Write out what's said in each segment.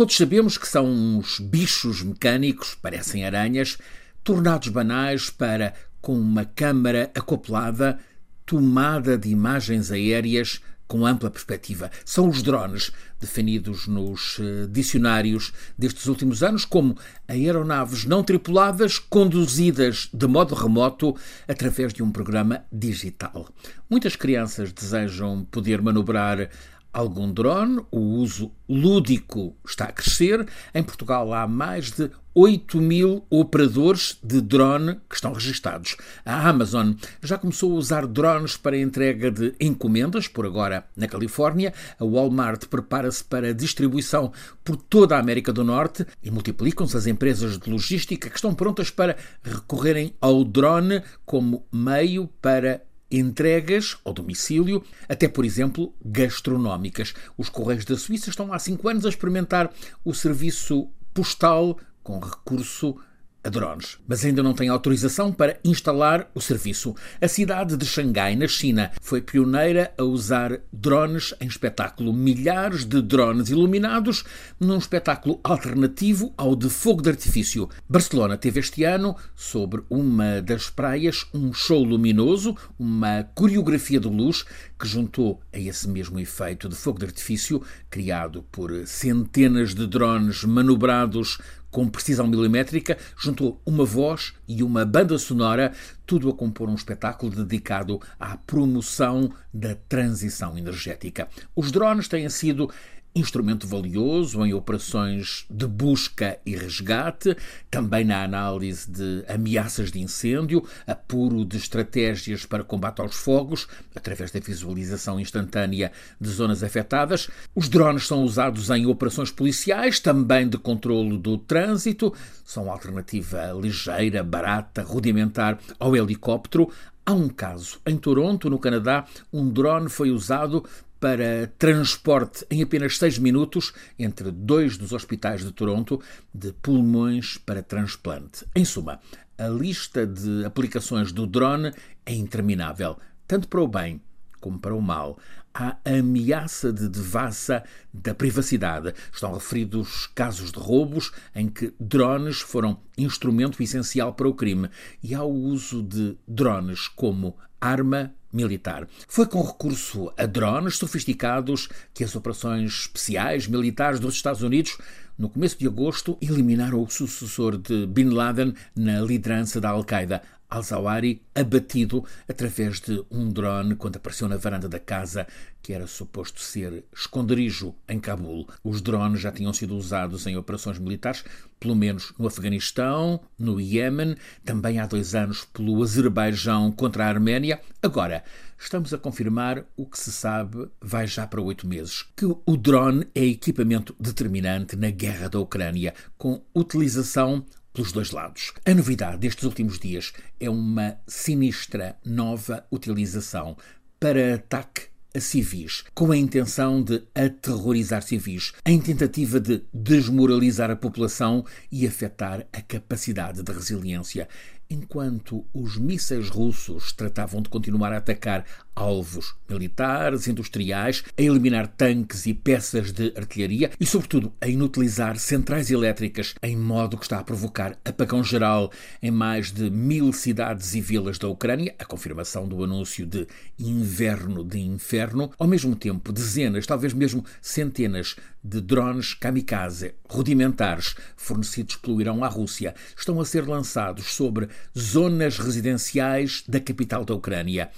Todos sabemos que são uns bichos mecânicos, parecem aranhas, tornados banais para, com uma câmara acoplada, tomada de imagens aéreas com ampla perspectiva. São os drones, definidos nos eh, dicionários destes últimos anos como aeronaves não tripuladas conduzidas de modo remoto através de um programa digital. Muitas crianças desejam poder manobrar algum drone, o uso lúdico está a crescer. Em Portugal há mais de 8 mil operadores de drone que estão registados. A Amazon já começou a usar drones para entrega de encomendas, por agora na Califórnia. A Walmart prepara-se para distribuição por toda a América do Norte e multiplicam-se as empresas de logística que estão prontas para recorrerem ao drone como meio para entregas ao domicílio, até por exemplo gastronómicas. Os Correios da Suíça estão há cinco anos a experimentar o serviço postal com recurso a drones, mas ainda não tem autorização para instalar o serviço. A cidade de Xangai, na China, foi pioneira a usar drones em espetáculo. Milhares de drones iluminados num espetáculo alternativo ao de fogo de artifício. Barcelona teve este ano, sobre uma das praias, um show luminoso, uma coreografia de luz que juntou a esse mesmo efeito de fogo de artifício, criado por centenas de drones manobrados com precisão milimétrica, juntou uma voz e uma banda sonora, tudo a compor um espetáculo dedicado à promoção da transição energética. Os drones têm sido instrumento valioso em operações de busca e resgate, também na análise de ameaças de incêndio, apuro de estratégias para combate aos fogos, através da visualização instantânea de zonas afetadas. Os drones são usados em operações policiais, também de controlo do trânsito, são alternativa ligeira, barata, rudimentar ao helicóptero. Há um caso. Em Toronto, no Canadá, um drone foi usado para transporte em apenas seis minutos entre dois dos hospitais de Toronto de pulmões para transplante. Em suma, a lista de aplicações do drone é interminável, tanto para o bem como para o mal. Há ameaça de devassa da privacidade. Estão referidos casos de roubos em que drones foram instrumento essencial para o crime e há o uso de drones como arma militar. Foi com recurso a drones sofisticados que as operações especiais militares dos Estados Unidos, no começo de agosto, eliminaram o sucessor de Bin Laden na liderança da Al-Qaeda, al-Zawahiri abatido através de um drone quando apareceu na varanda da casa que era suposto ser esconderijo em Cabul. Os drones já tinham sido usados em operações militares, pelo menos no Afeganistão, no Iêmen, também há dois anos pelo Azerbaijão contra a Arménia. Agora, estamos a confirmar o que se sabe vai já para oito meses, que o drone é equipamento determinante na guerra da Ucrânia, com utilização pelos dois lados. A novidade destes últimos dias é uma sinistra nova utilização para ataque a civis, com a intenção de aterrorizar civis, em tentativa de desmoralizar a população e afetar a capacidade de resiliência enquanto os mísseis russos tratavam de continuar a atacar alvos militares, industriais, a eliminar tanques e peças de artilharia e, sobretudo, a inutilizar centrais elétricas, em modo que está a provocar apagão geral em mais de mil cidades e vilas da Ucrânia, a confirmação do anúncio de inverno de inferno, ao mesmo tempo dezenas, talvez mesmo centenas de drones kamikaze rudimentares fornecidos pelo Irão à Rússia estão a ser lançados sobre zonas residenciais da capital da Ucrânia,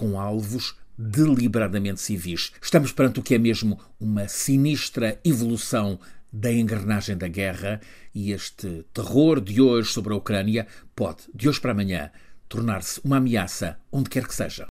com alvos deliberadamente civis. Estamos perante o que é mesmo uma sinistra evolução da engrenagem da guerra e este terror de hoje sobre a Ucrânia pode, de hoje para amanhã, tornar-se uma ameaça onde quer que seja.